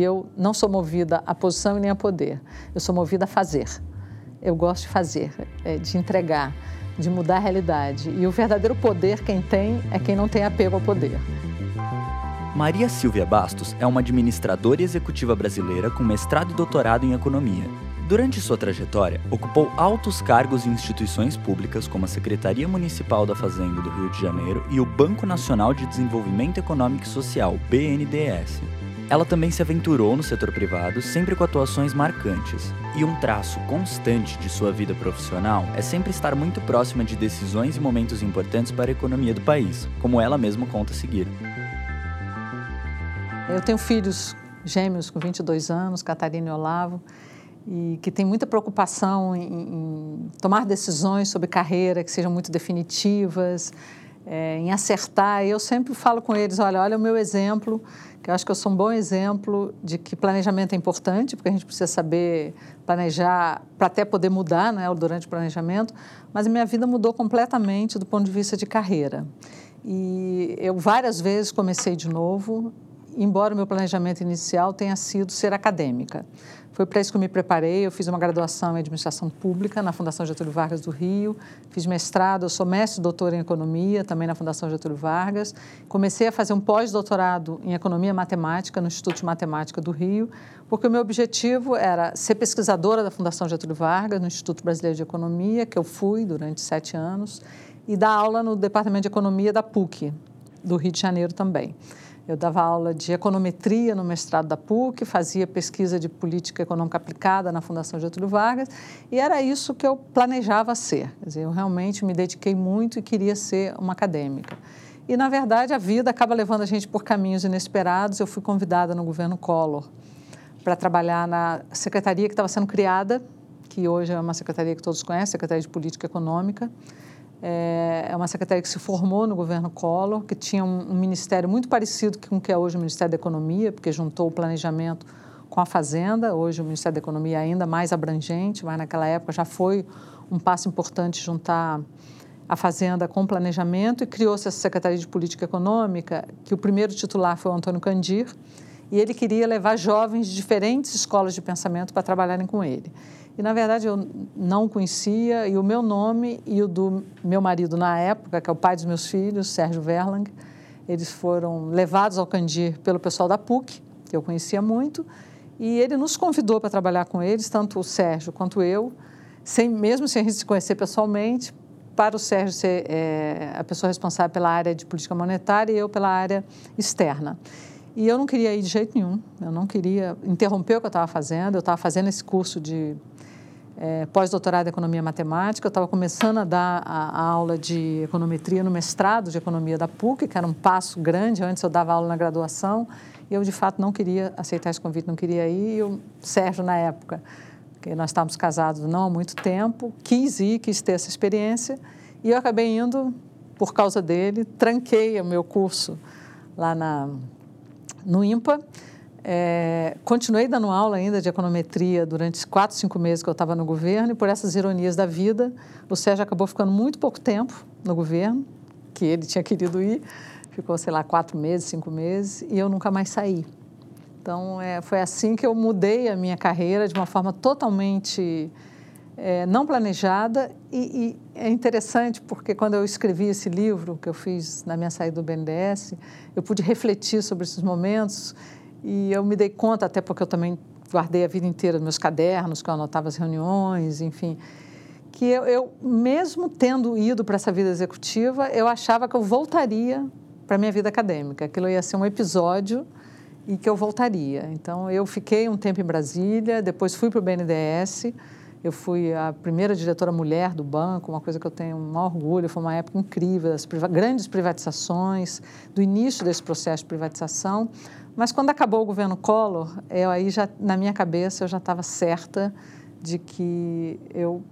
Eu não sou movida a posição e nem a poder. Eu sou movida a fazer. Eu gosto de fazer, é, de entregar, de mudar a realidade. E o verdadeiro poder quem tem é quem não tem apego ao poder. Maria Silvia Bastos é uma administradora executiva brasileira com mestrado e doutorado em economia. Durante sua trajetória, ocupou altos cargos em instituições públicas como a Secretaria Municipal da Fazenda do Rio de Janeiro e o Banco Nacional de Desenvolvimento Econômico e Social, BNDES. Ela também se aventurou no setor privado, sempre com atuações marcantes. E um traço constante de sua vida profissional é sempre estar muito próxima de decisões e momentos importantes para a economia do país, como ela mesma conta seguir. Eu tenho filhos gêmeos com 22 anos, Catarina e Olavo, e que têm muita preocupação em, em tomar decisões sobre carreira que sejam muito definitivas, é, em acertar. Eu sempre falo com eles: olha, olha o meu exemplo, que eu acho que eu sou um bom exemplo de que planejamento é importante, porque a gente precisa saber planejar para até poder mudar né, durante o planejamento, mas a minha vida mudou completamente do ponto de vista de carreira. E eu várias vezes comecei de novo, embora o meu planejamento inicial tenha sido ser acadêmica. Foi para isso que eu me preparei. Eu fiz uma graduação em administração pública na Fundação Getúlio Vargas do Rio. Fiz mestrado, eu sou mestre doutor em economia também na Fundação Getúlio Vargas. Comecei a fazer um pós-doutorado em economia matemática no Instituto de Matemática do Rio, porque o meu objetivo era ser pesquisadora da Fundação Getúlio Vargas no Instituto Brasileiro de Economia, que eu fui durante sete anos, e dar aula no Departamento de Economia da PUC, do Rio de Janeiro também. Eu dava aula de econometria no mestrado da PUC, fazia pesquisa de política econômica aplicada na Fundação Getúlio Vargas, e era isso que eu planejava ser. Quer dizer, eu realmente me dediquei muito e queria ser uma acadêmica. E, na verdade, a vida acaba levando a gente por caminhos inesperados. Eu fui convidada no governo Collor para trabalhar na secretaria que estava sendo criada, que hoje é uma secretaria que todos conhecem, Secretaria de Política Econômica, é, é uma secretaria que se formou no governo Collor, que tinha um, um ministério muito parecido com o que é hoje o Ministério da Economia, porque juntou o planejamento com a Fazenda. Hoje o Ministério da Economia é ainda mais abrangente, mas naquela época já foi um passo importante juntar a Fazenda com o planejamento e criou-se essa Secretaria de Política Econômica, que o primeiro titular foi o Antônio Candir, e ele queria levar jovens de diferentes escolas de pensamento para trabalharem com ele. E, na verdade, eu não conhecia, e o meu nome e o do meu marido na época, que é o pai dos meus filhos, Sérgio Verlang, eles foram levados ao Candir pelo pessoal da PUC, que eu conhecia muito, e ele nos convidou para trabalhar com eles, tanto o Sérgio quanto eu, sem, mesmo sem a gente se conhecer pessoalmente, para o Sérgio ser é, a pessoa responsável pela área de política monetária e eu pela área externa. E eu não queria ir de jeito nenhum, eu não queria interromper o que eu estava fazendo, eu estava fazendo esse curso de é, pós-doutorado em Economia Matemática, eu estava começando a dar a, a, aula de econometria no mestrado de Economia da PUC, que era um passo grande, antes eu dava aula na graduação, e eu, de fato, não queria aceitar esse convite, não queria ir, e o Sérgio, na época, que nós estávamos casados não há muito tempo, quis ir, quis ter essa experiência, e eu acabei indo por causa dele, tranquei o meu curso lá na, no IMPA, é, continuei dando aula ainda de econometria durante quatro, cinco meses que eu estava no governo e por essas ironias da vida, o Sérgio acabou ficando muito pouco tempo no governo, que ele tinha querido ir, ficou, sei lá, quatro meses, cinco meses, e eu nunca mais saí. Então, é, foi assim que eu mudei a minha carreira de uma forma totalmente é, não planejada e, e, é interessante porque quando eu escrevi esse livro que eu fiz na minha saída do BNDES, eu pude refletir sobre esses momentos e eu me dei conta, até porque eu também guardei a vida inteira meus cadernos, que eu anotava as reuniões, enfim, que eu, eu mesmo tendo ido para essa vida executiva, eu achava que eu voltaria para minha vida acadêmica. Aquilo ia ser um episódio e que eu voltaria. Então, eu fiquei um tempo em Brasília, depois fui para o BNDES, eu fui a primeira diretora mulher do banco, uma coisa que eu tenho um orgulho, foi uma época incrível, das priva grandes privatizações, do início desse processo de privatização, mas quando acabou o governo Collor, eu aí já na minha cabeça eu já estava certa de que eu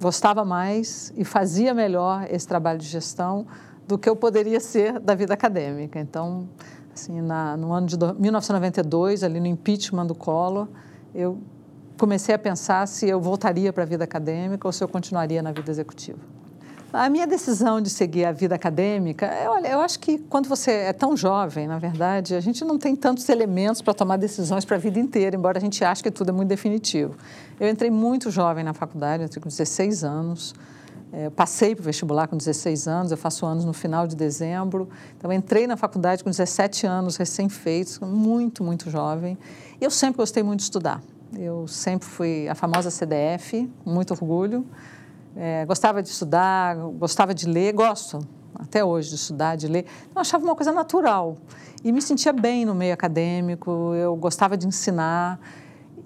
gostava mais e fazia melhor esse trabalho de gestão do que eu poderia ser da vida acadêmica. Então, assim, na, no ano de 1992, ali no impeachment do Collor, eu comecei a pensar se eu voltaria para a vida acadêmica ou se eu continuaria na vida executiva. A minha decisão de seguir a vida acadêmica, é, eu acho que quando você é tão jovem, na verdade, a gente não tem tantos elementos para tomar decisões para a vida inteira, embora a gente ache que tudo é muito definitivo. Eu entrei muito jovem na faculdade, entrei com 16 anos, é, passei para o vestibular com 16 anos, eu faço anos no final de dezembro, então entrei na faculdade com 17 anos, recém-feitos, muito, muito jovem. E eu sempre gostei muito de estudar. Eu sempre fui a famosa CDF, muito orgulho. É, gostava de estudar, gostava de ler, gosto até hoje de estudar, de ler. Eu achava uma coisa natural e me sentia bem no meio acadêmico, eu gostava de ensinar.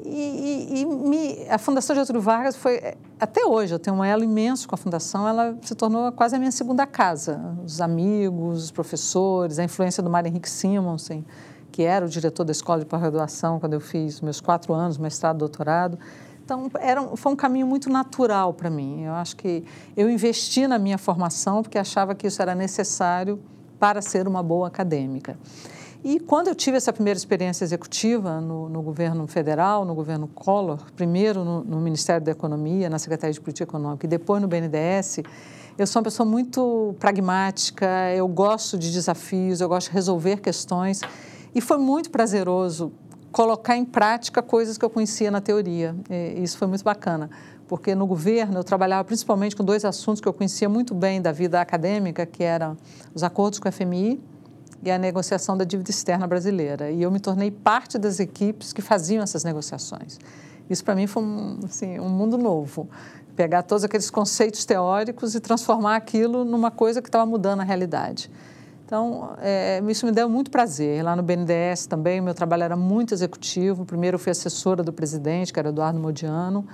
E, e, e me, a Fundação Getúlio Vargas foi, até hoje, eu tenho um elo imenso com a Fundação, ela se tornou quase a minha segunda casa. Os amigos, os professores, a influência do Mário Henrique Simonsen, que era o diretor da Escola de Pós-Graduação quando eu fiz meus quatro anos, mestrado, doutorado. Então, era, foi um caminho muito natural para mim. Eu acho que eu investi na minha formação porque achava que isso era necessário para ser uma boa acadêmica. E quando eu tive essa primeira experiência executiva no, no governo federal, no governo Collor, primeiro no, no, Ministério da Economia, na Secretaria de Política Econômica e depois no BNDES, eu sou uma pessoa muito pragmática, eu gosto de desafios, eu gosto de resolver questões. E foi muito prazeroso colocar em prática coisas que eu conhecia na teoria. E isso foi muito bacana, porque no governo eu trabalhava principalmente com dois assuntos que eu conhecia muito bem da vida acadêmica, que eram os acordos com a FMI e a negociação da dívida externa brasileira. E eu me tornei parte das equipes que faziam essas negociações. Isso para mim foi um, assim, um mundo novo. Pegar todos aqueles conceitos teóricos e transformar aquilo numa coisa que estava mudando a realidade. Então, é, isso me deu muito prazer. Lá no BNDES também, meu trabalho era muito executivo. Primeiro eu fui assessora do presidente, que era Eduardo Modiano,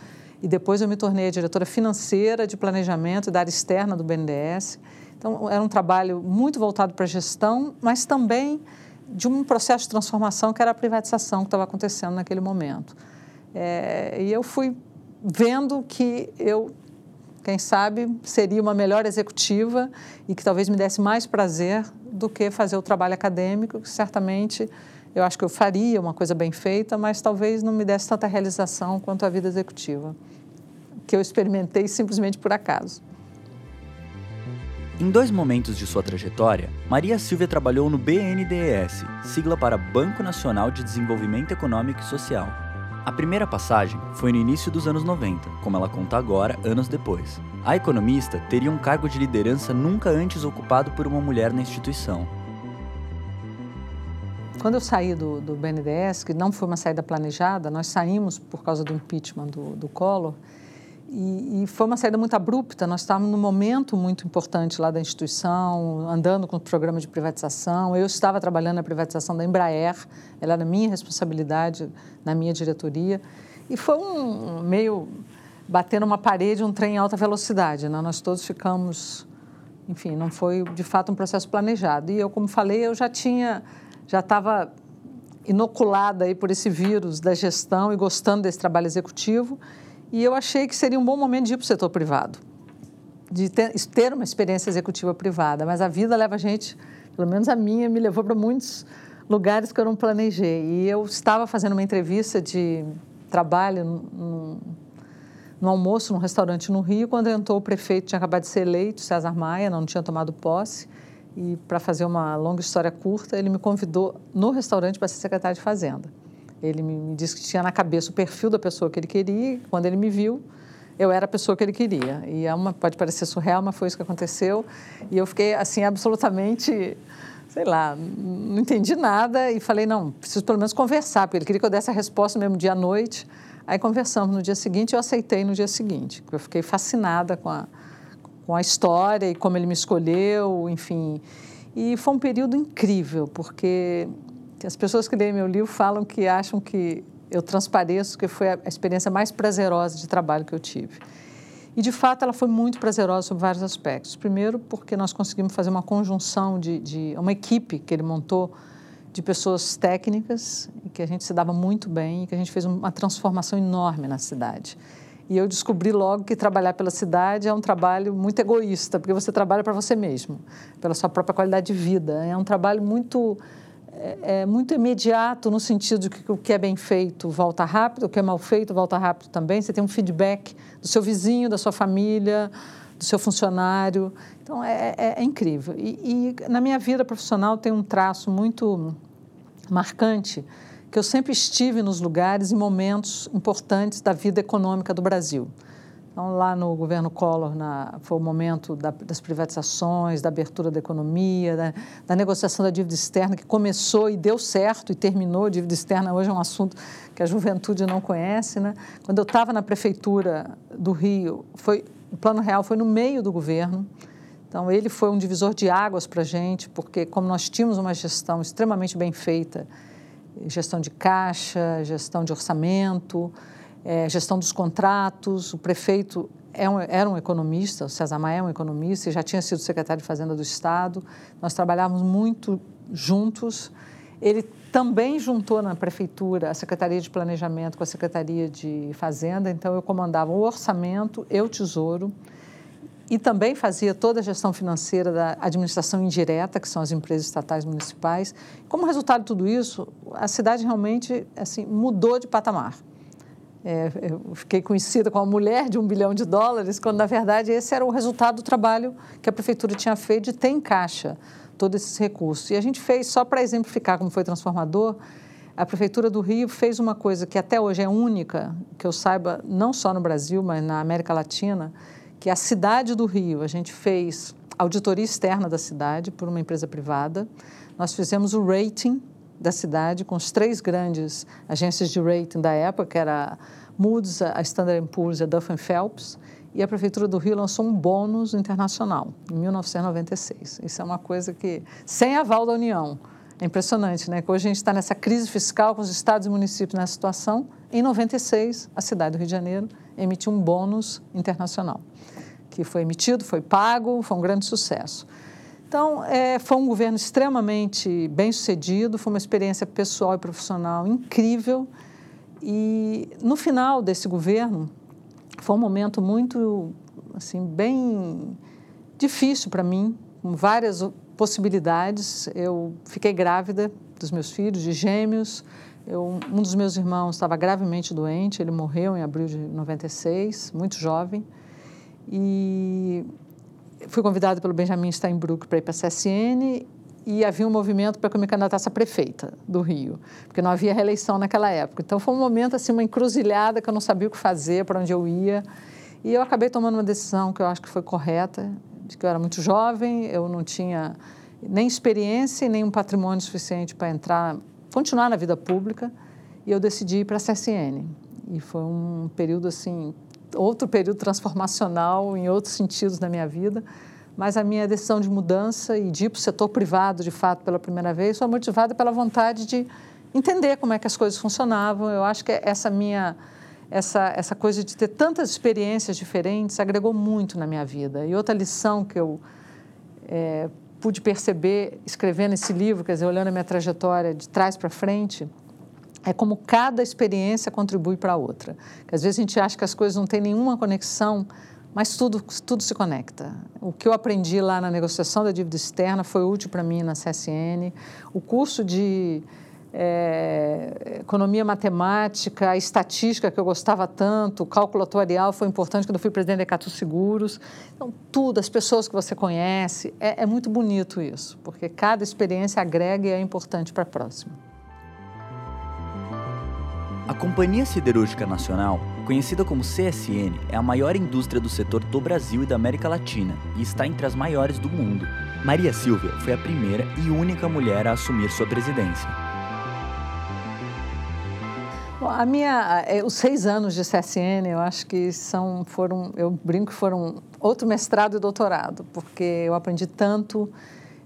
e depois eu me tornei diretora financeira de planejamento da área externa do BNDES. Então, era um trabalho muito voltado para a gestão, mas também de um processo de transformação que era a privatização que estava acontecendo naquele momento. É, e eu fui vendo que eu quem sabe seria uma melhor executiva e que talvez me desse mais prazer do que fazer o trabalho acadêmico, que certamente eu acho que eu faria uma coisa bem feita, mas talvez não me desse tanta realização quanto a vida executiva, que eu experimentei simplesmente por acaso. Em dois momentos de sua trajetória, Maria Silvia trabalhou no BNDES, sigla para Banco Nacional de Desenvolvimento Econômico e Social a primeira passagem foi no início dos anos 90, como ela conta agora, anos depois. A economista teria um cargo de liderança nunca antes ocupado por uma mulher na instituição. Quando eu saí do, do BNDES, que não foi uma saída planejada, nós saímos por causa do impeachment do, do Collor, e, e, foi uma saída muito abrupta. Nós estávamos num momento muito importante lá da instituição, andando com o programa de privatização. Eu estava trabalhando na privatização da Embraer, ela era minha responsabilidade na minha diretoria. E foi um meio batendo uma parede, um trem em alta velocidade. Né? Nós todos ficamos, enfim, não foi de fato um processo planejado. E eu, como falei, eu já tinha, já estava inoculada aí por esse vírus da gestão e gostando desse trabalho executivo. E eu achei que seria um bom momento de ir para o setor privado, de ter, uma experiência executiva privada. Mas a vida leva a gente, pelo menos a minha, me levou para muitos lugares que eu não planejei. E eu estava fazendo uma entrevista de trabalho no, no almoço num restaurante no Rio, quando entrou o prefeito, tinha acabado de ser eleito, César Maia, não tinha tomado posse. E para fazer uma longa história curta, ele me convidou no restaurante para ser secretário de Fazenda. Ele me disse que tinha na cabeça o perfil da pessoa que ele queria. E quando ele me viu, eu era a pessoa que ele queria. E é uma, pode parecer surreal, mas foi isso que aconteceu. E eu fiquei assim absolutamente, sei lá, não entendi nada e falei não, preciso pelo menos conversar, porque ele queria que eu desse a resposta no mesmo dia à noite. Aí conversamos no dia seguinte, eu aceitei no dia seguinte. Eu fiquei fascinada com a com a história e como ele me escolheu, enfim. E foi um período incrível, porque as pessoas que leem meu livro falam que acham que eu transpareço, que foi a experiência mais prazerosa de trabalho que eu tive. E, de fato, ela foi muito prazerosa sob vários aspectos. Primeiro, porque nós conseguimos fazer uma conjunção de, de uma equipe que ele montou de pessoas técnicas, que a gente se dava muito bem, e que a gente fez uma transformação enorme na cidade. E eu descobri logo que trabalhar pela cidade é um trabalho muito egoísta, porque você trabalha para você mesmo, pela sua própria qualidade de vida. É um trabalho muito é, é, muito imediato no sentido de que o que é bem feito volta rápido, o que é mal feito volta rápido também. Você tem um feedback do seu vizinho, da sua família, do seu funcionário. Então, é, é, é incrível. E, e, na minha vida profissional tem um traço muito marcante, que eu sempre estive nos lugares e momentos importantes da vida econômica do Brasil. Então, lá no governo Collor, na, foi o momento da, das privatizações, da abertura da economia, da, da, negociação da dívida externa, que começou e deu certo e terminou. A dívida externa hoje é um assunto que a juventude não conhece. Né? Quando eu estava na prefeitura do Rio, foi, o Plano Real foi no meio do governo. Então, ele foi um divisor de águas para a gente, porque, como nós tínhamos uma gestão extremamente bem feita gestão de caixa, gestão de orçamento, é, gestão dos contratos. O prefeito é um, era um economista, o César Maia é um economista e já tinha sido secretário de Fazenda do Estado. Nós trabalhávamos muito juntos. Ele também juntou na prefeitura a Secretaria de Planejamento com a Secretaria de Fazenda, então eu comandava o orçamento e o tesouro e também fazia toda a gestão financeira da administração indireta, que são as empresas estatais municipais. Como resultado de tudo isso, a cidade realmente assim mudou de patamar. É, eu fiquei conhecida como a mulher de um bilhão de dólares, quando na verdade esse era o resultado do trabalho que a prefeitura tinha feito de ter em caixa todos esses recursos. E a gente fez, só para exemplificar como foi transformador, a Prefeitura do Rio fez uma coisa que até hoje é única, que eu saiba, não só no Brasil, mas na América Latina, que é a cidade do Rio. A gente fez auditoria externa da cidade por uma empresa privada. Nós fizemos o rating da cidade com as três grandes agências de rating da época, que era a Moody's, a Standard Poor's e a Duff Phelps, e a Prefeitura do Rio lançou um bônus internacional em 1996. Isso é uma coisa que, sem aval da União, é impressionante, né? Que hoje a gente está nessa crise fiscal com os estados e municípios nessa situação. Em 96, a cidade do Rio de Janeiro emitiu um bônus internacional, que foi emitido, foi pago, foi um grande sucesso. Então, é, foi um governo extremamente bem sucedido, foi uma experiência pessoal e profissional incrível. E no final desse governo, foi um momento muito, assim, bem difícil para mim, com várias possibilidades. Eu fiquei grávida dos meus filhos, de gêmeos. Eu, um dos meus irmãos estava gravemente doente, ele morreu em abril de 96, muito jovem. E fui convidada pelo Benjamin Steinbrück para ir para a CSN e havia um movimento para que eu me candidatasse a prefeita do Rio, porque não havia reeleição naquela época. Então foi um momento assim, uma encruzilhada que eu não sabia o que fazer, para onde eu ia. E eu acabei tomando uma decisão que eu acho que foi correta, de que eu era muito jovem, eu não tinha nem experiência nem um patrimônio suficiente para entrar, continuar na vida pública, e eu decidi ir para a CSN. E foi um período assim outro período transformacional em outros sentidos na minha vida, mas a minha decisão de mudança e de ir para o setor privado, de fato, pela primeira vez, foi motivada pela vontade de entender como é que as coisas funcionavam. Eu acho que essa minha essa, essa coisa de ter tantas experiências diferentes agregou muito na minha vida. E outra lição que eu é, pude perceber escrevendo esse livro, quer dizer, olhando a minha trajetória de trás para frente, é como cada experiência contribui para a outra. Que às vezes a gente acha que as coisas não têm nenhuma conexão, mas tudo, tudo se conecta. O que eu aprendi lá na negociação da dívida externa foi útil para mim na CSN. O curso de é, economia matemática, estatística que eu gostava tanto, o cálculo atuarial foi importante quando eu fui presidente da Ecatu Seguros. Então, tudo, as pessoas que você conhece, é, é muito bonito isso, porque cada experiência agrega e é importante para a próxima. A Companhia Siderúrgica Nacional, conhecida como CSN, é a maior indústria do setor do Brasil e da América Latina e está entre as maiores do mundo. Maria Silvia foi a primeira e única mulher a assumir sua presidência. Bom, a minha, é, os seis anos de CSN, eu acho que são, foram, eu brinco que foram outro mestrado e doutorado, porque eu aprendi tanto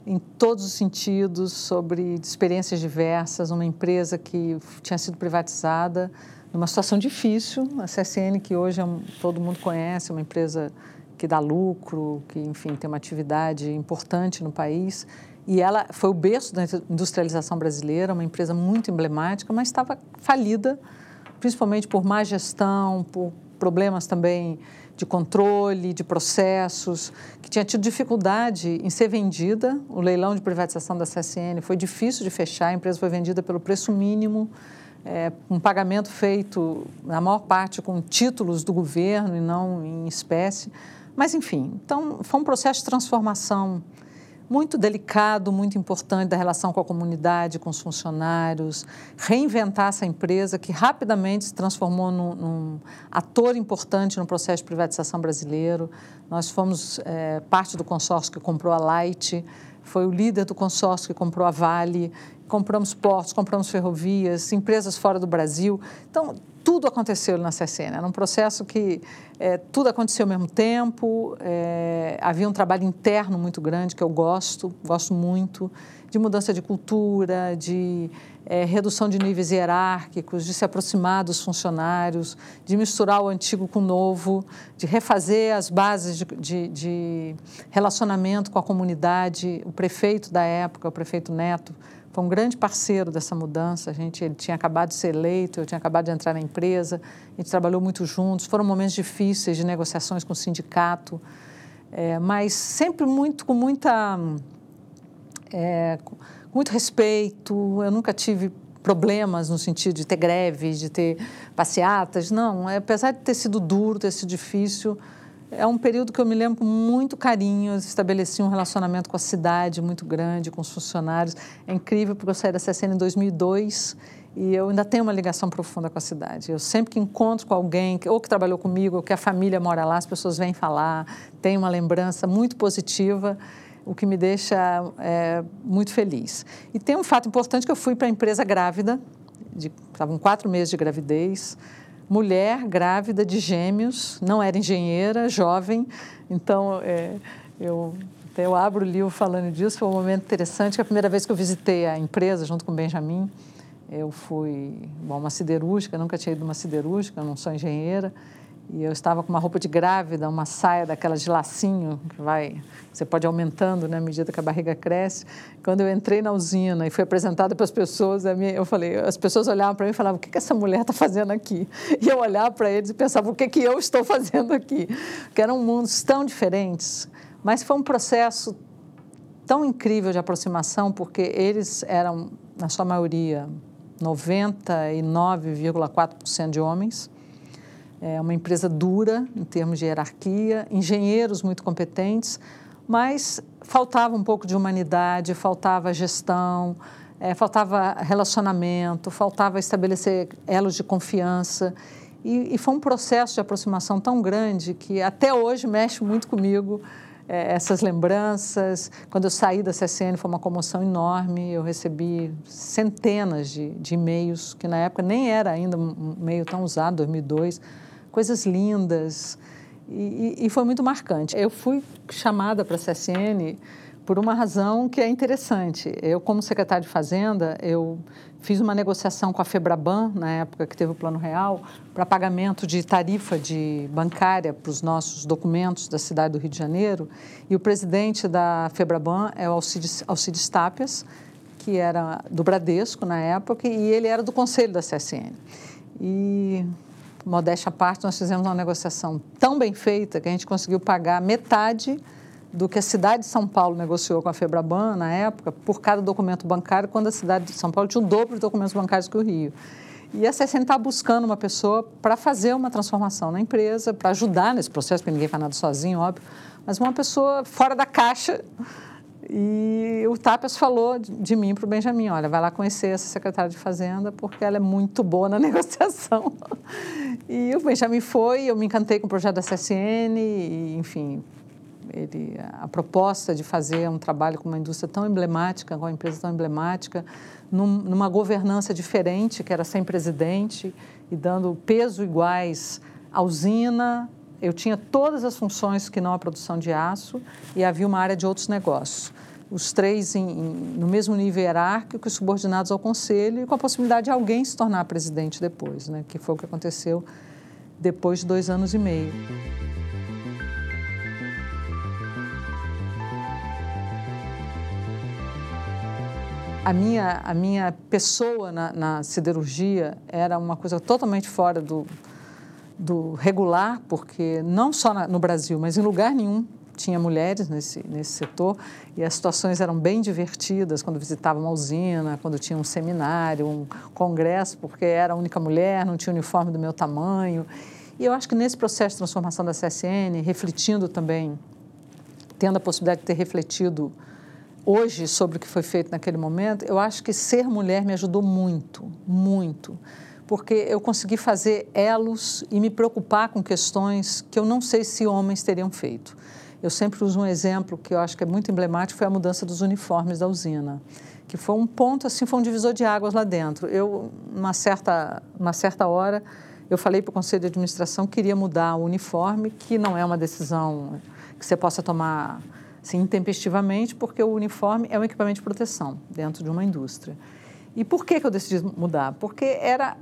em todos os sentidos, sobre experiências diversas, uma empresa que tinha sido privatizada numa situação difícil, a CSN que hoje é um, todo mundo conhece, uma empresa que dá lucro, que enfim tem uma atividade importante no país, e ela foi o berço da industrialização brasileira, uma empresa muito emblemática, mas estava falida, principalmente por má gestão, por problemas também de controle, de processos, que tinha tido dificuldade em ser vendida. O leilão de privatização da CSN foi difícil de fechar, a empresa foi vendida pelo preço mínimo, é, um pagamento feito, na maior parte, com títulos do governo e não em espécie. Mas, enfim, então foi um processo de transformação muito delicado, muito importante da relação com a comunidade, com os funcionários, reinventar essa empresa que rapidamente se transformou num, num ator importante no processo de privatização brasileiro. Nós fomos é, parte do consórcio que comprou a Light, foi o líder do consórcio que comprou a Vale, compramos portos, compramos ferrovias, empresas fora do Brasil. Então, tudo aconteceu na CSN. Era um processo que é, tudo aconteceu ao mesmo tempo, é, havia um trabalho interno muito grande que eu gosto, gosto muito, de mudança de cultura, de é, redução de níveis hierárquicos, de se aproximar dos funcionários, de misturar o antigo com o novo, de refazer as bases de, de, de relacionamento com a comunidade. O prefeito da época, o prefeito Neto, foi um grande parceiro dessa mudança. A gente, ele tinha acabado de ser eleito, eu tinha acabado de entrar na empresa, a gente trabalhou muito juntos. Foram momentos difíceis de negociações com o sindicato, é, mas sempre muito com muita, é, com muito respeito. Eu nunca tive problemas no sentido de ter greves, de ter passeatas. Não, é, apesar de ter sido duro, ter sido difícil, é um período que eu me lembro com muito carinho. Estabeleci um relacionamento com a cidade muito grande, com os funcionários. É incrível, porque eu saí da CSN em 2002 e eu ainda tenho uma ligação profunda com a cidade. Eu sempre que encontro com alguém, ou que trabalhou comigo, ou que a família mora lá, as pessoas vêm falar, tem uma lembrança muito positiva, o que me deixa é, muito feliz. E tem um fato importante que eu fui para a empresa grávida, estavam quatro meses de gravidez, mulher grávida de gêmeos, não era engenheira, jovem, então é, eu, eu abro o livro falando disso, foi um momento interessante, que a primeira vez que eu visitei a empresa junto com o Benjamin, eu fui, bom, uma siderúrgica, nunca tinha ido uma siderúrgica, não sou engenheira, e eu estava com uma roupa de grávida, uma saia daquela de lacinho, que vai, você pode aumentando né, à medida que a barriga cresce. Quando eu entrei na usina e fui apresentada para as pessoas, eu falei, as pessoas olhavam para mim e falavam, o que, que essa mulher está fazendo aqui? E eu olhava para eles e pensava, o que, que eu estou fazendo aqui? Porque eram mundos tão diferentes, mas foi um processo tão incrível de aproximação, porque eles eram, na sua maioria, 99,4% de homens, é uma empresa dura em termos de hierarquia, engenheiros muito competentes, mas faltava um pouco de humanidade, faltava gestão, é, faltava relacionamento, faltava estabelecer elos de confiança. E, e, foi um processo de aproximação tão grande que até hoje mexe muito comigo é, essas lembranças. Quando eu saí da CSN foi uma comoção enorme, eu recebi centenas de, de e-mails, que na época nem era ainda um e-mail tão usado, 2002, coisas lindas. E, e, foi muito marcante. Eu fui chamada para a CSN por uma razão que é interessante. Eu, como secretária de Fazenda, eu fiz uma negociação com a Febraban, na época que teve o Plano Real, para pagamento de tarifa de bancária para os nossos documentos da cidade do Rio de Janeiro. E o presidente da Febraban é o Alcides, Alcides Tapias, que era do Bradesco na época, e ele era do conselho da CSN. E modéstia à parte, nós fizemos uma negociação tão bem feita que a gente conseguiu pagar metade do que a cidade de São Paulo negociou com a Febraban na época por cada documento bancário, quando a cidade de São Paulo tinha o dobro de documentos bancários que o Rio. E a CSN está buscando uma pessoa para fazer uma transformação na empresa, para ajudar nesse processo, porque ninguém faz nada sozinho, óbvio, mas uma pessoa fora da caixa e o Tapas falou de mim para o Benjamin, olha, vai lá conhecer essa secretária de Fazenda, porque ela é muito boa na negociação. E o Benjamin foi, eu me encantei com o projeto da CSN, e, enfim, ele, a proposta de fazer um trabalho com uma indústria tão emblemática, com uma empresa tão emblemática, num, numa governança diferente, que era sem presidente, e dando peso iguais à usina, eu tinha todas as funções que não a produção de aço e havia uma área de outros negócios. Os três em, em, no mesmo nível hierárquico, subordinados ao conselho e com a possibilidade de alguém se tornar presidente depois, né? que foi o que aconteceu depois de dois anos e meio. A minha, a minha pessoa na, na siderurgia era uma coisa totalmente fora do, do regular, porque não só no Brasil, mas em lugar nenhum tinha mulheres nesse, nesse setor e as situações eram bem divertidas quando visitava uma usina, quando tinha um seminário, um congresso, porque era a única mulher, não tinha uniforme do meu tamanho. E eu acho que nesse processo de transformação da CSN, refletindo também, tendo a possibilidade de ter refletido hoje sobre o que foi feito naquele momento, eu acho que ser mulher me ajudou muito, muito. Porque eu consegui fazer elos e me preocupar com questões que eu não sei se homens teriam feito. Eu sempre uso um exemplo que eu acho que é muito emblemático, foi a mudança dos uniformes da usina, que foi um ponto, assim, foi um divisor de águas lá dentro. Eu, uma certa, uma certa hora, eu falei para o conselho de administração que queria mudar o uniforme, que não é uma decisão que você possa tomar assim, intempestivamente, porque o uniforme é um equipamento de proteção dentro de uma indústria. E por que, que eu decidi mudar? Porque era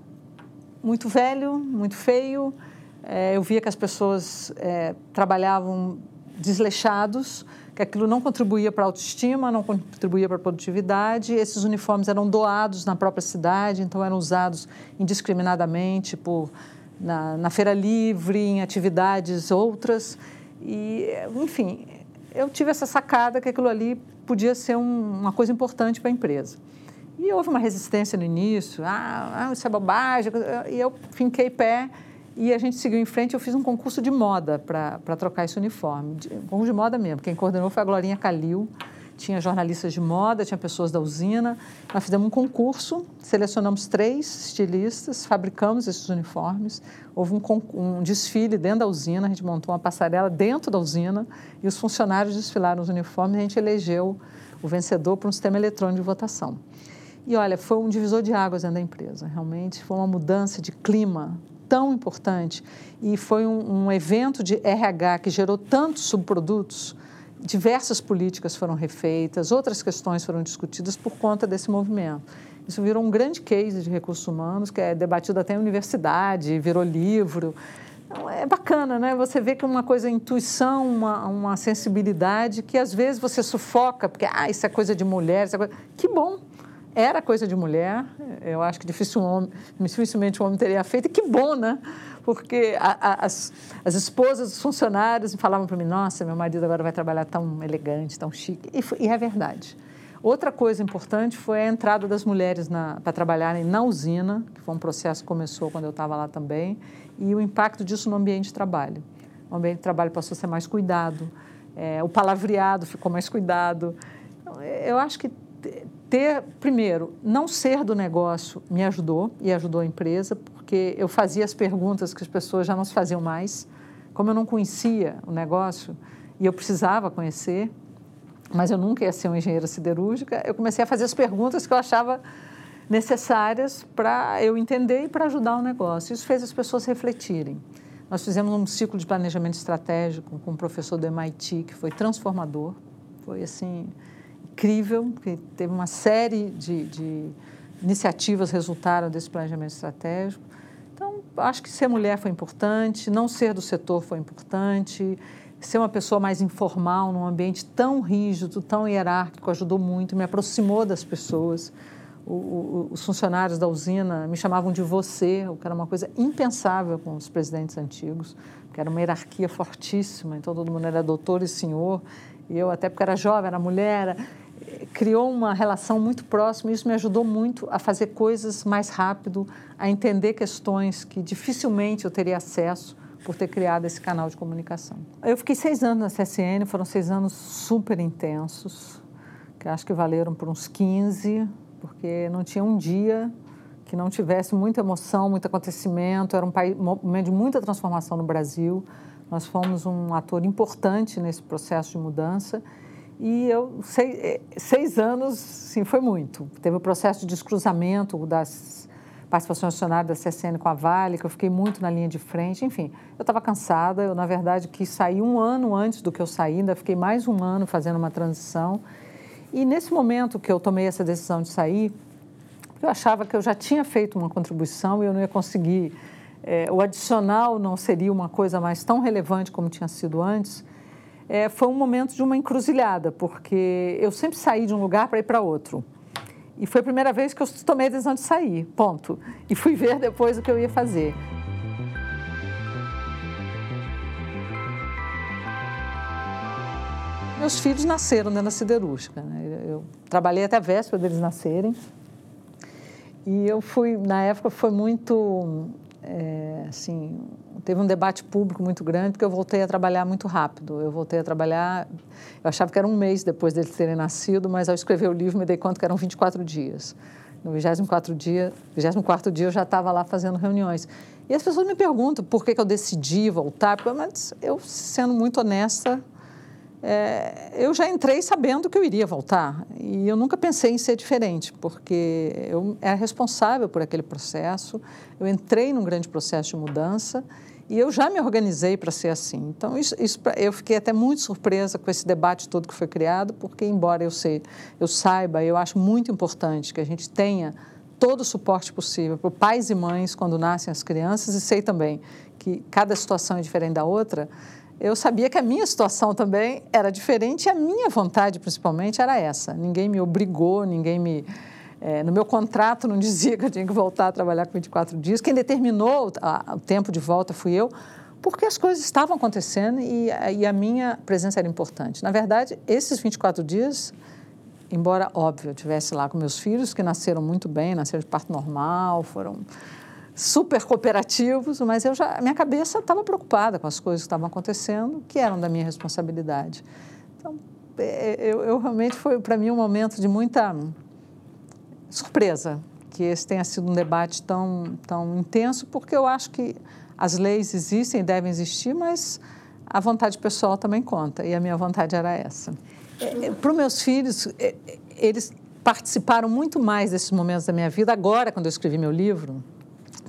muito velho, muito feio, é, eu via que as pessoas é, trabalhavam desleixados, que aquilo não contribuía para a autoestima, não contribuía para a produtividade. Esses uniformes eram doados na própria cidade, então eram usados indiscriminadamente por, na, na feira livre, em atividades outras. E, enfim, eu tive essa sacada que aquilo ali podia ser um, uma coisa importante para a empresa. E houve uma resistência no início, ah, ah, isso é bobagem, e eu finquei pé e a gente seguiu em frente. Eu fiz um concurso de moda para trocar esse uniforme. Um concurso de moda mesmo. Quem coordenou foi a Glorinha Calil. Tinha jornalistas de moda, tinha pessoas da usina. Nós fizemos um concurso, selecionamos três estilistas, fabricamos esses uniformes. Houve um, um desfile dentro da usina, a gente montou uma passarela dentro da usina e os funcionários desfilaram os uniformes e a gente elegeu o vencedor por um sistema eletrônico de votação. E olha, foi um divisor de águas dentro da empresa. Realmente foi uma mudança de clima tão importante e foi um, um evento de RH que gerou tantos subprodutos. Diversas políticas foram refeitas, outras questões foram discutidas por conta desse movimento. Isso virou um grande case de recursos humanos, que é debatido até em universidade, virou livro. Então, é bacana, né? Você vê que uma coisa, intuição, uma, uma sensibilidade, que às vezes você sufoca, porque ah, isso é coisa de mulher, isso é coisa... Que bom! Era coisa de mulher, eu acho que difícil um homem, dificilmente um homem teria feito, e que bom, né? Porque a, a, as, as esposas dos funcionários falavam para mim, nossa, meu marido agora vai trabalhar tão elegante, tão chique, e, foi, e é verdade. Outra coisa importante foi a entrada das mulheres para trabalharem na usina, que foi um processo que começou quando eu estava lá também, e o impacto disso no ambiente de trabalho. O ambiente de trabalho passou a ser mais cuidado, é, o palavreado ficou mais cuidado. Então, eu acho que ter, primeiro, não ser do negócio me ajudou e ajudou a empresa, porque eu fazia as perguntas que as pessoas já não se faziam mais. Como eu não conhecia o negócio e eu precisava conhecer, mas eu nunca ia ser uma engenheira siderúrgica, eu comecei a fazer as perguntas que eu achava necessárias para eu entender e para ajudar o negócio. Isso fez as pessoas refletirem. Nós fizemos um ciclo de planejamento estratégico com um professor do MIT que foi transformador. Foi assim, incrível, que teve uma série de, de iniciativas resultaram desse planejamento estratégico. Então, acho que ser mulher foi importante, não ser do setor foi importante, ser uma pessoa mais informal num ambiente tão rígido, tão hierárquico ajudou muito, me aproximou das pessoas. O, o, os funcionários da usina me chamavam de você, o que era uma coisa impensável com os presidentes antigos, que era uma hierarquia fortíssima, então todo mundo era doutor e senhor, e eu até porque era jovem, era mulher, criou uma relação muito próxima e isso me ajudou muito a fazer coisas mais rápido, a entender questões que dificilmente eu teria acesso por ter criado esse canal de comunicação. Eu fiquei seis anos na CSN, foram seis anos super intensos, que acho que valeram por uns 15, porque não tinha um dia que não tivesse muita emoção, muito acontecimento. Era um, país, momento de muita transformação no Brasil. Nós fomos um ator importante nesse processo de mudança e eu, seis, eh, seis anos, sim, foi muito. Teve o processo de descruzamento das participações acionárias da CSN com a Vale, que eu fiquei muito na linha de frente. Enfim, eu estava cansada. Eu, na verdade, quis sair um ano antes do que eu saí. Ainda fiquei mais um ano fazendo uma transição. E nesse momento que eu tomei essa decisão de sair, eu achava que eu já tinha feito uma contribuição e eu não ia conseguir. É, o adicional não seria uma coisa mais tão relevante como tinha sido antes é, foi um momento de uma encruzilhada, porque eu sempre saí de um lugar para ir para outro. E foi a primeira vez que eu tomei a decisão de sair, ponto. E fui ver depois o que eu ia fazer. Meus filhos nasceram dentro da siderúrgica. Né? Eu trabalhei até a véspera deles nascerem. E eu fui, na época, foi muito é, assim, teve um debate público muito grande porque eu voltei a trabalhar muito rápido. Eu voltei a trabalhar, eu achava que era um mês depois deles terem nascido, mas ao escrever o livro me dei conta que eram 24 dias. No 24 dia, 24 dia eu já estava lá fazendo reuniões. E as pessoas me perguntam por que, que eu decidi voltar, mas eu, sendo muito honesta, é, eu já entrei sabendo que eu iria voltar e eu nunca pensei em ser diferente, porque eu era responsável por aquele processo, eu entrei num grande processo de mudança e eu já me organizei para ser assim. Então, isso, isso, eu fiquei até muito surpresa com esse debate todo que foi criado, porque, embora eu, sei, eu saiba, eu acho muito importante que a gente tenha todo o suporte possível para pais e mães quando nascem as crianças, e sei também que cada situação é diferente da outra eu sabia que a minha situação também era diferente e a minha vontade, principalmente, era essa. Ninguém me obrigou, ninguém me. É, no meu contrato não dizia que eu tinha que voltar a trabalhar com 24 dias. Quem determinou a, o tempo de volta fui eu, porque as coisas estavam acontecendo e, e a minha presença era importante. Na verdade, esses 24 dias embora óbvio eu tivesse lá com meus filhos que nasceram muito bem, nasceram de parto normal, foram super cooperativos, mas eu já, minha cabeça estava preocupada com as coisas que estavam acontecendo, que eram da minha responsabilidade. Então, é, eu, eu realmente foi para mim um momento de muita surpresa que esse tenha sido um debate tão, tão intenso, porque eu acho que as leis existem devem existir, mas a vontade pessoal também conta, e a minha vontade era essa. É, é, para os meus filhos, eles participaram muito mais desses momentos da minha vida agora, quando eu escrevi meu livro,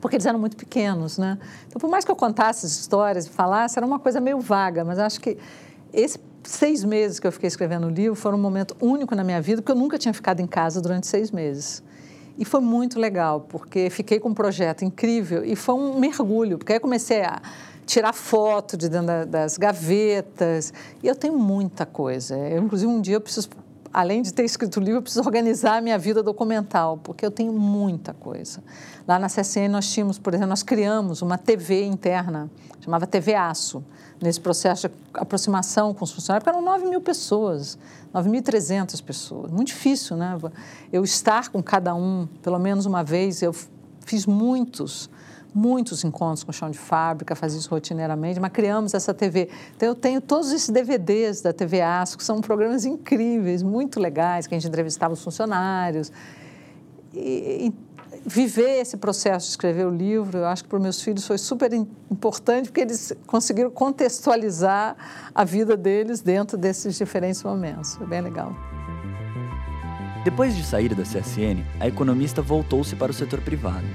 porque eles eram muito pequenos, né? Então, por mais que eu contasse as histórias e falasse, era uma coisa meio vaga, mas acho que esses seis meses que eu fiquei escrevendo o livro foram um momento único na minha vida, porque eu nunca tinha ficado em casa durante seis meses. E foi muito legal, porque fiquei com um projeto incrível e foi um mergulho, porque aí comecei a tirar foto de dentro das gavetas, e eu tenho muita coisa. Eu, inclusive, um dia eu preciso além de ter escrito o livro, eu preciso organizar a minha vida documental, porque eu tenho muita coisa. Lá na CSN nós tínhamos, por exemplo, nós criamos uma TV interna, chamava TV Aço, nesse processo de aproximação com os funcionários, porque eram 9 mil pessoas, 9.300 pessoas. Muito difícil, né? Eu estar com cada um, pelo menos uma vez, eu fiz muitos muitos encontros com chão de fábrica, fazia isso rotineiramente, mas criamos essa TV. Então, eu tenho todos esses DVDs da TV Asco, que são programas incríveis, muito legais, que a gente entrevistava os funcionários. E, e viver esse processo de escrever o livro, eu acho que para meus filhos foi super importante, porque eles conseguiram contextualizar a vida deles dentro desses diferentes momentos. Foi bem legal. Depois de sair da CSN, a economista voltou-se para o setor privado.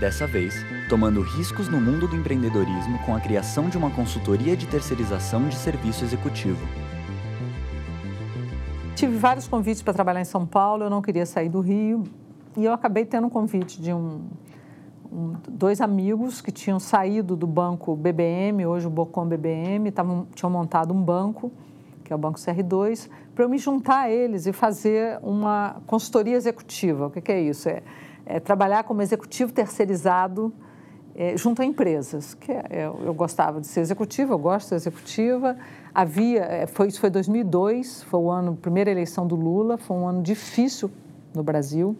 Dessa vez, tomando riscos no mundo do empreendedorismo com a criação de uma consultoria de terceirização de serviço executivo. Tive vários convites para trabalhar em São Paulo, eu não queria sair do Rio e eu acabei tendo um convite de um, um, dois amigos que tinham saído do banco BBM, hoje o Bocom BBM, tavam, tinham montado um banco, que é o Banco CR2, para eu me juntar a eles e fazer uma consultoria executiva. O que, que é isso? É, é trabalhar como executivo terceirizado é, junto a empresas. Que é, eu, eu, gostava de ser executiva, eu gosto de ser executiva. Havia, é, foi, isso foi 2002, foi o ano, primeira eleição do Lula, foi um ano difícil no Brasil.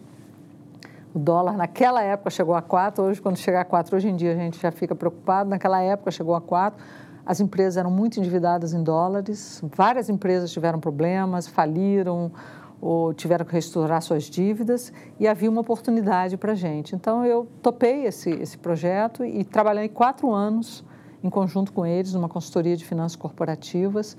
O dólar naquela época chegou a 4, hoje quando chegar a 4, hoje em dia a gente já fica preocupado, naquela época chegou a 4. As empresas eram muito endividadas em dólares, várias empresas tiveram problemas, faliram, ou tiveram que reestruturar suas dívidas e havia uma oportunidade para a gente. Então, eu topei esse, esse projeto e trabalhei quatro anos em conjunto com eles numa consultoria de finanças corporativas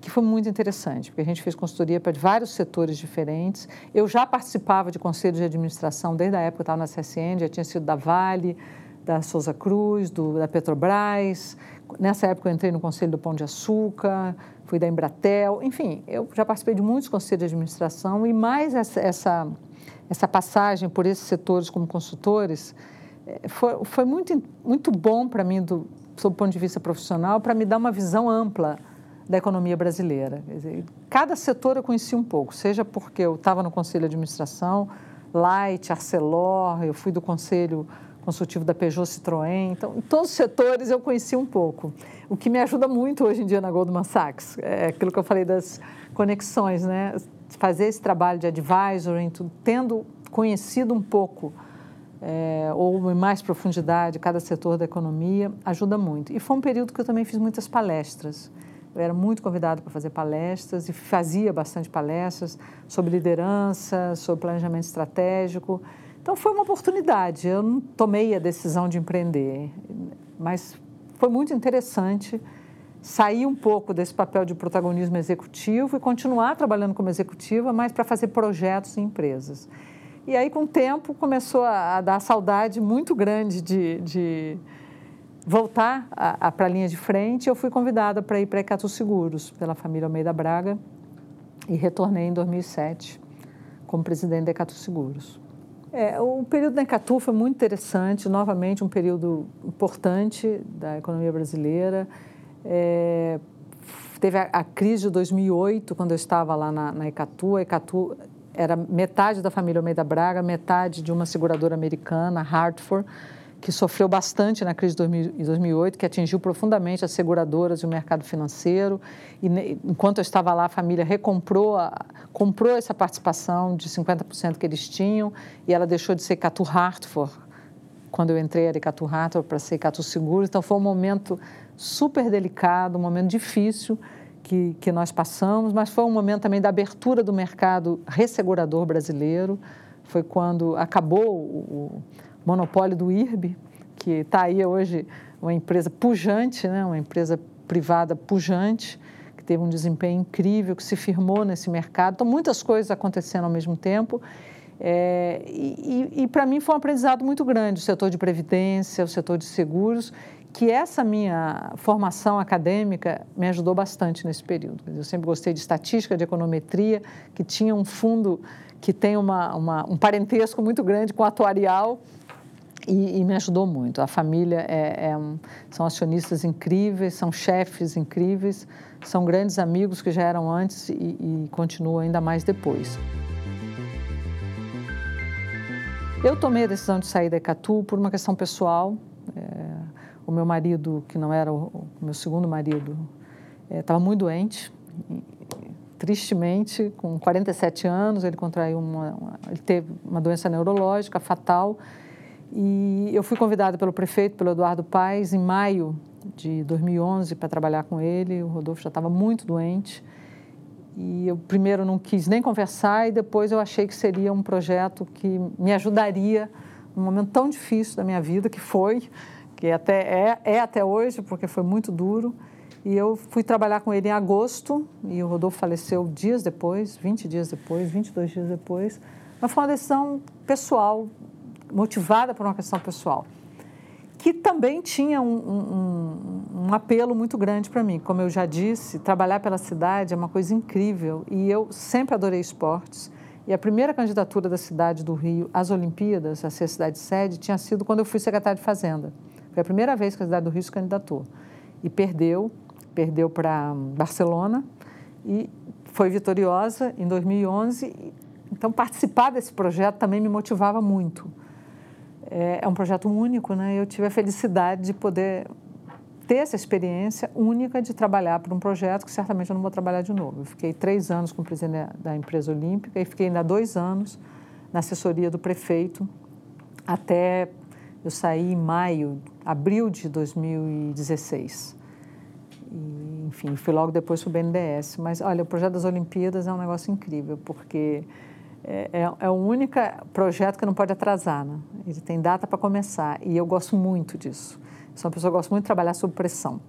que foi muito interessante, porque a gente fez consultoria para vários setores diferentes. Eu já participava de conselhos de administração desde a época que estava na CSN, já tinha sido da Vale, da Souza Cruz, do, da Petrobras. Nessa época eu entrei no conselho do Pão de Açúcar, fui da Embratel, enfim, eu já participei de muitos conselhos de administração e mais essa, essa, essa passagem por esses setores como consultores eh, foi, foi muito, muito bom para mim, do, sob o ponto de vista profissional, para me dar uma visão ampla da economia brasileira. Dizer, cada setor eu conheci um pouco, seja porque eu estava no conselho de administração, Light, Arcelor, eu fui do conselho consultivo da Peugeot Citroën. Então, em todos os setores eu conheci um pouco. O que me ajuda muito hoje em dia na Goldman Sachs é aquilo que eu falei das conexões, né? Fazer esse trabalho de advisory, tendo conhecido um pouco é, ou em mais profundidade cada setor da economia, ajuda muito. E foi um período que eu também fiz muitas palestras. Eu era muito convidado para fazer palestras e fazia bastante palestras sobre liderança, sobre planejamento estratégico. Então foi uma oportunidade. Eu não tomei a decisão de empreender, mas foi muito interessante sair um pouco desse papel de protagonismo executivo e continuar trabalhando como executiva, mas para fazer projetos em empresas. E aí, com o tempo, começou a, dar saudade muito grande de, de voltar para a linha de frente. Eu fui convidada para ir para Ecatu Seguros, pela família Almeida Braga, e retornei em 2007 como presidente da Ecatu Seguros. É, o período da Ecatu foi muito interessante, novamente um período importante da economia brasileira. É, teve a, a, crise de 2008, quando eu estava lá na, na Ecatu. A Ecatu era metade da família Almeida Braga, metade de uma seguradora americana, Hartford, que sofreu bastante na crise de 2008, que atingiu profundamente as seguradoras e o mercado financeiro. E enquanto eu estava lá, a família recomprou, a, comprou essa participação de 50% que eles tinham e ela deixou de ser Catu Hartford. Quando eu entrei, era Catu Hartford para ser Catu Seguro. Então, foi um momento super delicado, um momento difícil que, que nós passamos, mas foi um momento também da abertura do mercado ressegurador brasileiro. Foi quando acabou o, monopólio do IRB, que está aí hoje uma empresa pujante, né? uma empresa privada pujante, que teve um desempenho incrível, que se firmou nesse mercado. Então, muitas coisas acontecendo ao mesmo tempo. É, e, e, para mim foi um aprendizado muito grande o setor de previdência, o setor de seguros, que essa minha formação acadêmica me ajudou bastante nesse período. Eu sempre gostei de estatística, de econometria, que tinha um fundo que tem uma, uma, um parentesco muito grande com o atuarial e, e me ajudou muito. A família é, é um, são acionistas incríveis, são chefes incríveis, são grandes amigos que já eram antes e, e continuam ainda mais depois. Eu tomei a decisão de sair da Ecatu por uma questão pessoal. É, o meu marido, que não era o, o meu segundo marido, estava é, muito doente. E, tristemente, com 47 anos, ele contraiu uma, uma, ele teve uma doença neurológica fatal. E eu fui convidada pelo prefeito, pelo Eduardo Paes, em maio de 2011 para trabalhar com ele. O Rodolfo já estava muito doente. E eu primeiro não quis nem conversar e depois eu achei que seria um projeto que me ajudaria num momento tão difícil da minha vida, que foi, que até é, é até hoje, porque foi muito duro. E eu fui trabalhar com ele em agosto e o Rodolfo faleceu dias depois, 20 dias depois, 22 dias depois. Mas foi uma decisão pessoal, motivada por uma questão pessoal, que também tinha um, um, um apelo muito grande para mim. Como eu já disse, trabalhar pela cidade é uma coisa incrível e eu sempre adorei esportes. E a primeira candidatura da cidade do Rio às Olimpíadas, a ser cidade sede, tinha sido quando eu fui secretário de Fazenda. Foi a primeira vez que a cidade do Rio se candidatou. E perdeu, perdeu para Barcelona e foi vitoriosa em 2011. Então, participar desse projeto também me motivava muito. É, é um projeto único, né? Eu tive a felicidade de poder ter essa experiência única de trabalhar para um projeto que certamente eu não vou trabalhar de novo. Eu fiquei três anos como presidente da empresa olímpica e fiquei ainda dois anos na assessoria do prefeito até eu saí em maio, abril de 2016. E, enfim, fui logo depois para o BNDES. Mas, olha, o projeto das Olimpíadas é um negócio incrível, porque é, é, é o único projeto que não pode atrasar. Né? Ele tem data para começar e eu gosto muito disso. Sou uma pessoa que gosta muito de trabalhar sob pressão.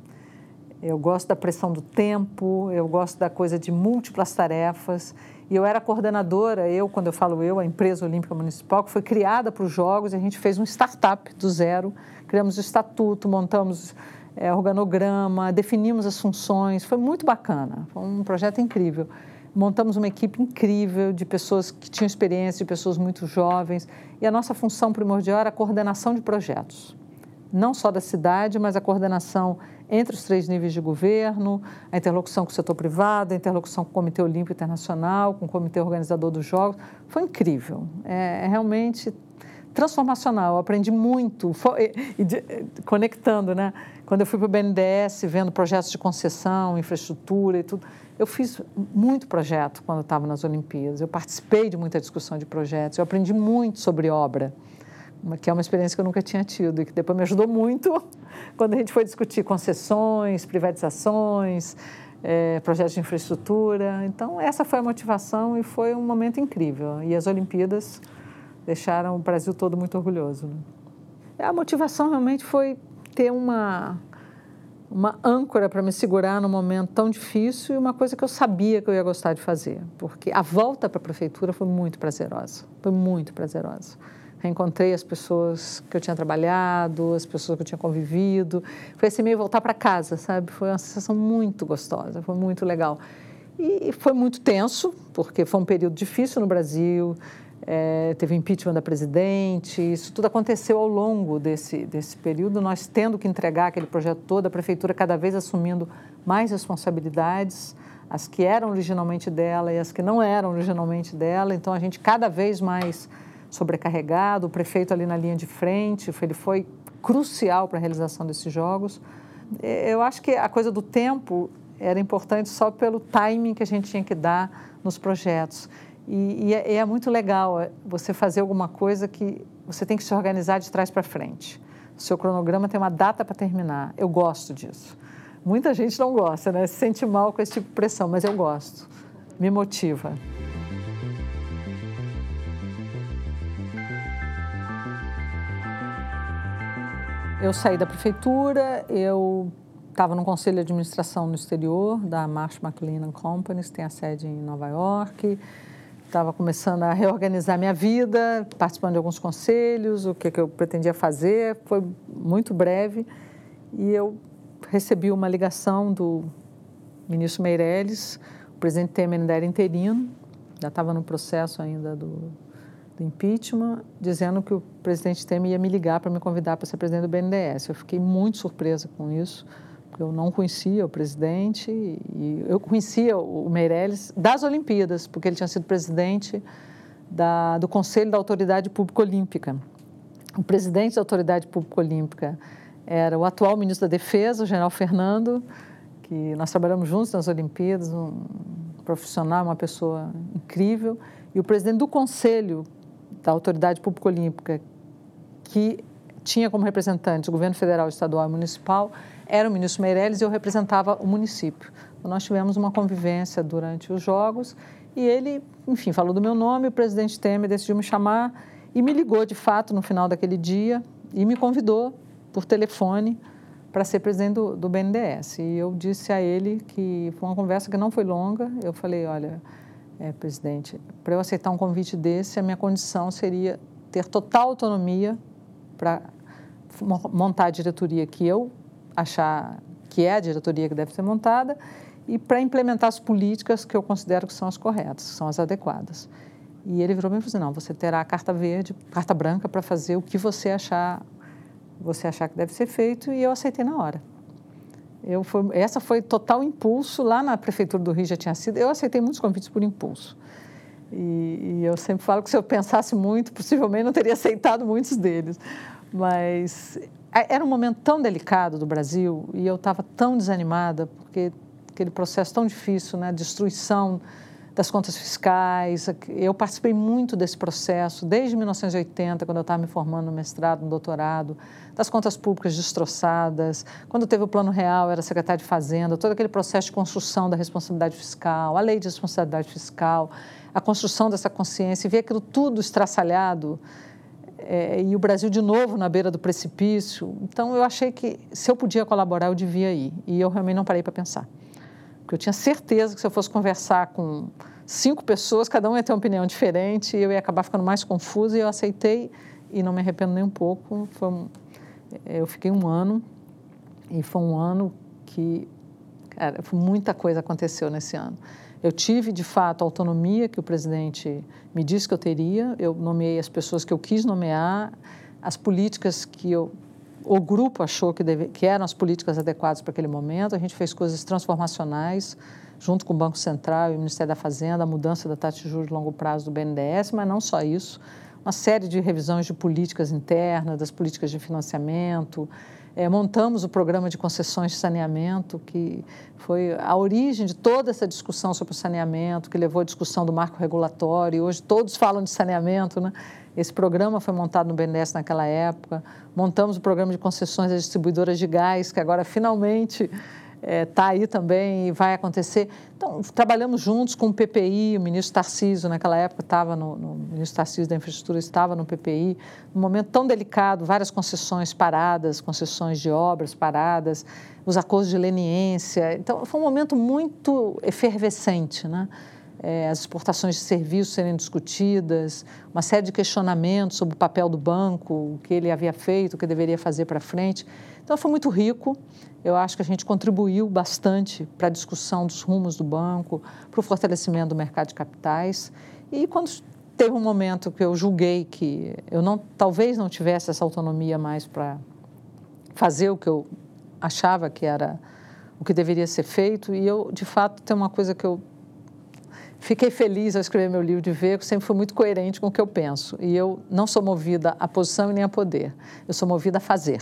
Eu gosto da pressão do tempo, eu gosto da coisa de múltiplas tarefas e eu era coordenadora, eu, quando eu falo eu, a empresa olímpica municipal, que foi criada para os Jogos, e a gente fez um startup do zero, criamos o estatuto, montamos é, organograma, definimos as funções, foi muito bacana, foi um projeto incrível. Montamos uma equipe incrível de pessoas que tinham experiência, de pessoas muito jovens, e a nossa função primordial era a coordenação de projetos não só da cidade, mas a coordenação entre os três níveis de governo, a interlocução com o setor privado, a interlocução com o Comitê Olímpico Internacional, com o Comitê Organizador dos Jogos. Foi incrível. É, é realmente transformacional. Eu aprendi muito, foi, conectando, né? Quando eu fui para o BNDES, vendo projetos de concessão, infraestrutura e tudo, eu fiz muito projeto quando estava nas Olimpíadas. Eu participei de muita discussão de projetos. Eu aprendi muito sobre obra que é uma experiência que eu nunca tinha tido e que depois me ajudou muito quando a gente foi discutir concessões, privatizações, é, projetos de infraestrutura. Então, essa foi a motivação e foi um momento incrível. E as Olimpíadas deixaram o Brasil todo muito orgulhoso. Né? A motivação realmente foi ter uma, uma âncora para me segurar num momento tão difícil e uma coisa que eu sabia que eu ia gostar de fazer, porque a volta para a prefeitura foi muito prazerosa, foi muito prazerosa. Reencontrei as pessoas que eu tinha trabalhado, as pessoas que eu tinha convivido. Foi assim meio voltar para casa, sabe? Foi uma sensação muito gostosa, foi muito legal. E foi muito tenso, porque foi um período difícil no Brasil é, teve impeachment da presidente, isso tudo aconteceu ao longo desse, desse período, nós tendo que entregar aquele projeto todo, a prefeitura cada vez assumindo mais responsabilidades, as que eram originalmente dela e as que não eram originalmente dela, então a gente cada vez mais sobrecarregado, o prefeito ali na linha de frente, ele foi crucial para a realização desses jogos. É, eu acho que a coisa do tempo era importante só pelo timing que a gente tinha que dar nos projetos. E, e é, é, muito legal é, você fazer alguma coisa que você tem que se organizar de trás para frente. O seu cronograma tem uma data para terminar. Eu gosto disso. Muita gente não gosta, né? Se sente mal com esse tipo de pressão, mas eu gosto. Me motiva. Eu saí da prefeitura, eu estava no conselho de administração no exterior da Marsh McLennan Companies, tem a sede em Nova York estava começando a reorganizar minha vida, participando de alguns conselhos, o que, que eu pretendia fazer. Foi muito breve e eu recebi uma ligação do ministro Meirelles, o presidente Temer ainda era interino, já estava no processo ainda do, do impeachment, dizendo que o presidente Temer ia me ligar para me convidar para ser presidente do BNDES. Eu fiquei muito surpresa com isso eu não conhecia o presidente e eu conhecia o Meirelles das Olimpíadas, porque ele tinha sido presidente da, do Conselho da Autoridade Pública Olímpica. O presidente da Autoridade Pública Olímpica era o atual ministro da Defesa, o general Fernando, que nós trabalhamos juntos nas Olimpíadas, um profissional, uma pessoa incrível, e o presidente do Conselho da Autoridade Pública Olímpica, que tinha como representantes o governo federal, estadual e municipal, era o ministro Meirelles e eu representava o município. Então, nós tivemos uma convivência durante os Jogos e ele, enfim, falou do meu nome, o presidente Temer decidiu me chamar e me ligou, de fato, no final daquele dia e me convidou por telefone para ser presidente do, do, BNDES. E eu disse a ele que foi uma conversa que não foi longa. Eu falei, olha, é, presidente, para eu aceitar um convite desse, a minha condição seria ter total autonomia para montar a diretoria que eu achar que é a diretoria que deve ser montada e para implementar as políticas que eu considero que são as corretas, que são as adequadas. E ele virou para mim e falou assim, não, você terá a carta verde, carta branca para fazer o que você achar, você achar que deve ser feito e eu aceitei na hora. Eu foi, essa foi total impulso, lá na prefeitura do Rio já tinha sido, eu aceitei muitos convites por impulso. E, e eu sempre falo que se eu pensasse muito, possivelmente não teria aceitado muitos deles. Mas era um momento tão delicado do Brasil e eu estava tão desanimada porque aquele processo tão difícil, né, destruição das contas fiscais. Eu participei muito desse processo desde 1980, quando eu estava me formando no mestrado, no doutorado, das contas públicas destroçadas. Quando teve o Plano Real, era secretário de Fazenda, todo aquele processo de construção da responsabilidade fiscal, a lei de responsabilidade fiscal, a construção dessa consciência, e ver aquilo tudo estraçalhado é, e o Brasil de novo na beira do precipício. Então eu achei que se eu podia colaborar, eu devia ir. E eu realmente não parei para pensar. Porque eu tinha certeza que se eu fosse conversar com cinco pessoas, cada um ia ter uma opinião diferente, e eu ia acabar ficando mais confusa, e eu aceitei e não me arrependo nem um pouco. Um, é, eu fiquei um ano, e foi um ano que cara, muita coisa aconteceu nesse ano. Eu tive, de fato, a autonomia que o presidente me disse que eu teria. Eu nomeei as pessoas que eu quis nomear, as políticas que eu, o grupo achou que, deve, que eram as políticas adequadas para aquele momento. A gente fez coisas transformacionais, junto com o Banco Central e o Ministério da Fazenda, a mudança da taxa de juros de longo prazo do BNDES, mas não só isso. Uma série de revisões de políticas internas, das políticas de financiamento, é, montamos o programa de concessões de saneamento, que foi a origem de toda essa discussão sobre o saneamento, que levou à discussão do marco regulatório. Hoje todos falam de saneamento, né? Esse programa foi montado no BNDES naquela época. Montamos o programa de concessões das distribuidoras de gás, que agora finalmente está é, tá aí também e vai acontecer. Então, trabalhamos juntos com o PPI, o ministro Tarcísio, naquela época estava no, no ministro Tarcísio da Infraestrutura estava no PPI, num momento tão delicado, várias concessões paradas, concessões de obras paradas, os acordos de leniência. Então, foi um momento muito efervescente, né? É, as exportações de serviços serem discutidas, uma série de questionamentos sobre o papel do banco, o que ele havia feito, o que deveria fazer para frente. Então, foi muito rico. Eu acho que a gente contribuiu bastante para a discussão dos rumos do banco, para o fortalecimento do mercado de capitais. E quando teve um momento que eu julguei que eu não, talvez não tivesse essa autonomia mais para fazer o que eu achava que era o que deveria ser feito, e eu, de fato, tem uma coisa que eu fiquei feliz ao escrever meu livro de ver, que sempre fui muito coerente com o que eu penso. E eu não sou movida a posição e nem a poder. Eu sou movida a fazer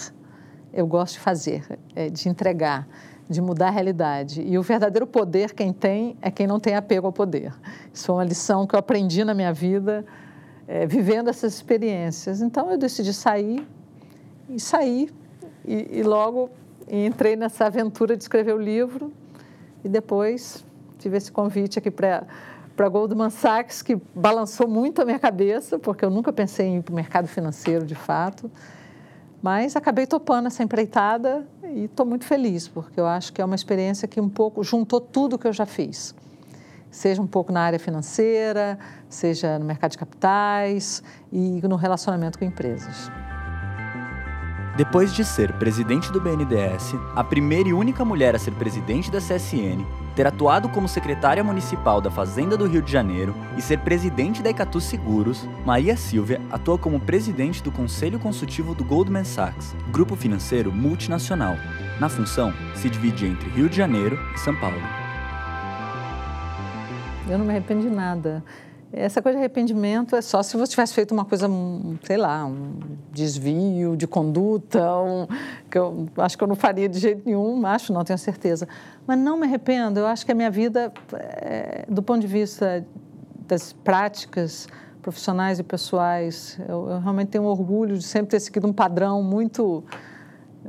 eu gosto de fazer, é, de entregar, de mudar a realidade. E o verdadeiro poder, quem tem, é quem não tem apego ao poder. Isso foi uma lição que eu aprendi na minha vida, é, vivendo essas experiências. Então, eu decidi sair, e saí, e, e logo entrei nessa aventura de escrever o livro, e depois tive esse convite aqui para para Goldman Sachs, que balançou muito a minha cabeça, porque eu nunca pensei em ir para o mercado financeiro, de fato. Mas acabei topando essa empreitada e estou muito feliz, porque eu acho que é uma experiência que um pouco juntou tudo que eu já fiz. Seja um pouco na área financeira, seja no mercado de capitais e no relacionamento com empresas. Depois de ser presidente do BNDES, a primeira e única mulher a ser presidente da CSN, ter atuado como secretária municipal da Fazenda do Rio de Janeiro e ser presidente da Icatu Seguros, Maria Silvia atua como presidente do Conselho Consultivo do Goldman Sachs, grupo financeiro multinacional. Na função, se divide entre Rio de Janeiro e São Paulo. Eu não me arrependo de nada. Essa coisa de arrependimento é só se você tivesse feito uma coisa, sei lá, um desvio de conduta, um, que eu acho que eu não faria de jeito nenhum, acho, não tenho certeza. Mas não me arrependo, eu acho que a minha vida, é, do ponto de vista das práticas profissionais e pessoais, eu, eu realmente tenho orgulho de sempre ter seguido um padrão muito,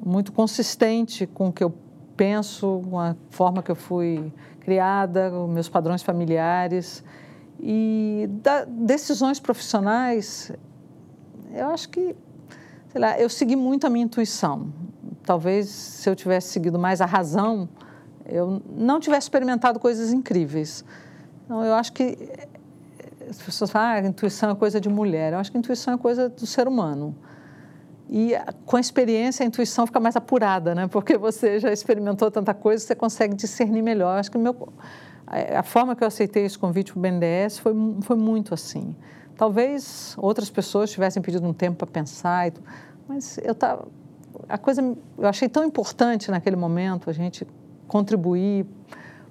muito consistente com o que eu penso, com a forma que eu fui criada, com meus padrões familiares. E da, decisões profissionais, eu acho que, sei lá, eu segui muito a minha intuição. Talvez se eu tivesse seguido mais a razão, eu não tivesse experimentado coisas incríveis. Então, eu acho que as pessoas falam, ah, intuição é coisa de mulher. Eu acho que intuição é coisa do ser humano. E com a experiência, a intuição fica mais apurada, né? Porque você já experimentou tanta coisa, você consegue discernir melhor. Eu acho que meu a forma que eu aceitei esse convite para o BNDES foi, foi muito assim. Talvez outras pessoas tivessem pedido um tempo para pensar, mas eu tava, a coisa eu achei tão importante naquele momento a gente contribuir,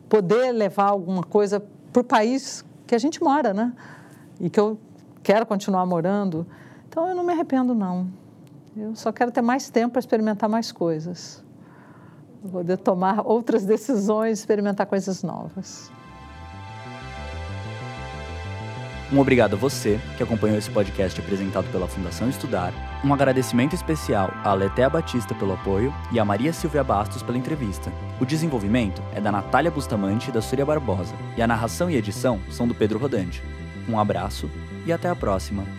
poder levar alguma coisa para o país que a gente mora, né? E que eu quero continuar morando. Então eu não me arrependo não. Eu só quero ter mais tempo para experimentar mais coisas poder tomar outras decisões, experimentar coisas novas. Um obrigado a você que acompanhou esse podcast apresentado pela Fundação Estudar. Um agradecimento especial a Letéa Batista pelo apoio e a Maria Silvia Bastos pela entrevista. O desenvolvimento é da Natália Bustamante e da Súria Barbosa, e a narração e edição são do Pedro Rodante. Um abraço e até a próxima.